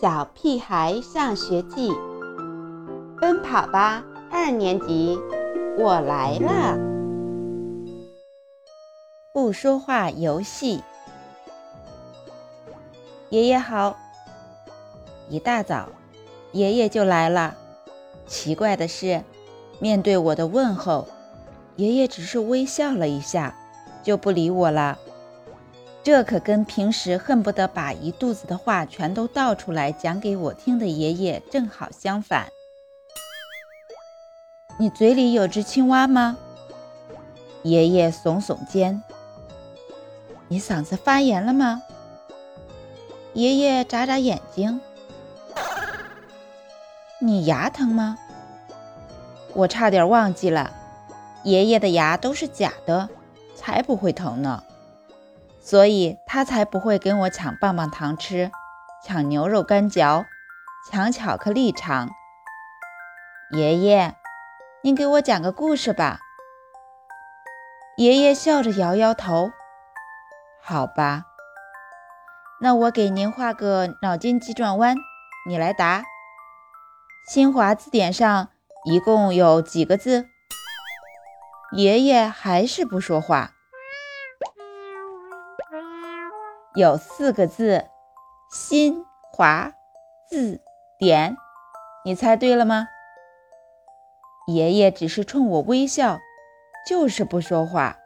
小屁孩上学记》，奔跑吧二年级，我来了。不说话游戏。爷爷好。一大早，爷爷就来了。奇怪的是，面对我的问候，爷爷只是微笑了一下，就不理我了。这可跟平时恨不得把一肚子的话全都倒出来讲给我听的爷爷正好相反。你嘴里有只青蛙吗？爷爷耸耸肩。你嗓子发炎了吗？爷爷眨眨眼睛。你牙疼吗？我差点忘记了，爷爷的牙都是假的，才不会疼呢。所以他才不会跟我抢棒棒糖吃，抢牛肉干嚼，抢巧克力尝。爷爷，您给我讲个故事吧。爷爷笑着摇摇头。好吧，那我给您画个脑筋急转弯，你来答。新华字典上一共有几个字？爷爷还是不说话。有四个字，新华字典，你猜对了吗？爷爷只是冲我微笑，就是不说话。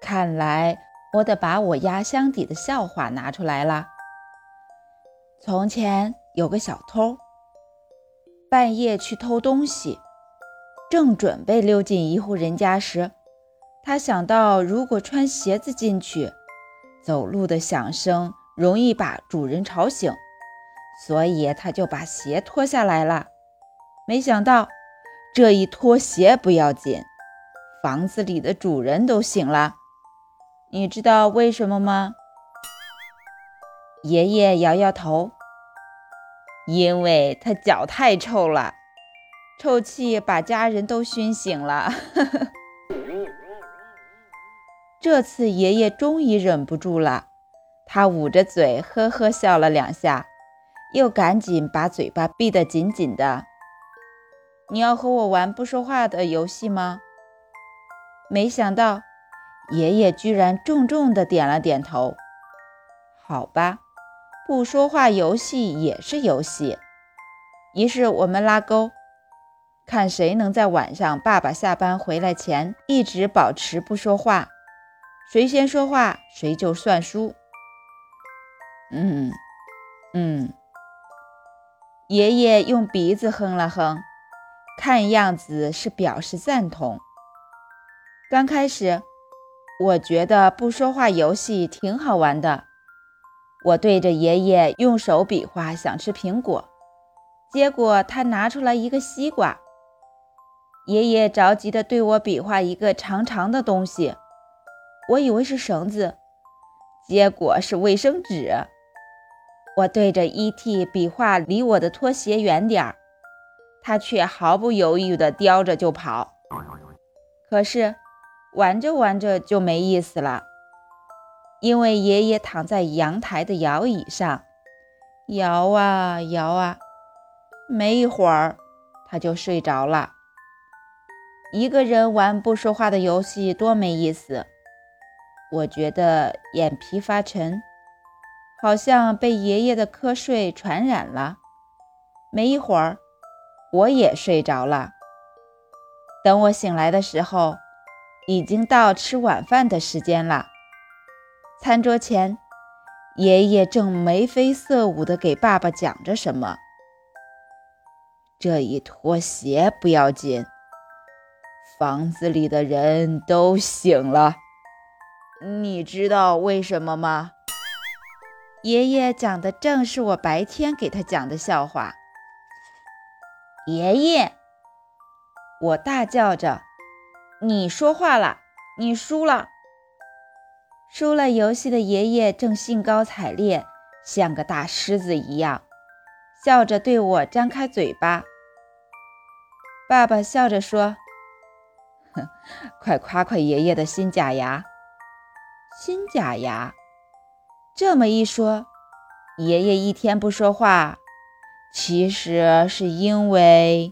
看来我得把我压箱底的笑话拿出来了。从前有个小偷，半夜去偷东西，正准备溜进一户人家时，他想到如果穿鞋子进去。走路的响声容易把主人吵醒，所以他就把鞋脱下来了。没想到这一脱鞋不要紧，房子里的主人都醒了。你知道为什么吗？爷爷摇摇头，因为他脚太臭了，臭气把家人都熏醒了。这次爷爷终于忍不住了，他捂着嘴呵呵笑了两下，又赶紧把嘴巴闭得紧紧的。你要和我玩不说话的游戏吗？没想到爷爷居然重重的点了点头。好吧，不说话游戏也是游戏。于是我们拉钩，看谁能在晚上爸爸下班回来前一直保持不说话。谁先说话，谁就算输。嗯嗯，爷爷用鼻子哼了哼，看样子是表示赞同。刚开始，我觉得不说话游戏挺好玩的。我对着爷爷用手比划，想吃苹果，结果他拿出来一个西瓜。爷爷着急地对我比划一个长长的东西。我以为是绳子，结果是卫生纸。我对着 E.T. 比划离我的拖鞋远点儿，他却毫不犹豫地叼着就跑。可是玩着玩着就没意思了，因为爷爷躺在阳台的摇椅上，摇啊摇啊，没一会儿他就睡着了。一个人玩不说话的游戏多没意思。我觉得眼皮发沉，好像被爷爷的瞌睡传染了。没一会儿，我也睡着了。等我醒来的时候，已经到吃晚饭的时间了。餐桌前，爷爷正眉飞色舞地给爸爸讲着什么。这一脱鞋不要紧，房子里的人都醒了。你知道为什么吗？爷爷讲的正是我白天给他讲的笑话。爷爷，我大叫着：“你说话了，你输了！”输了游戏的爷爷正兴高采烈，像个大狮子一样，笑着对我张开嘴巴。爸爸笑着说：“哼，快夸夸爷爷的新假牙。”新假牙，这么一说，爷爷一天不说话，其实是因为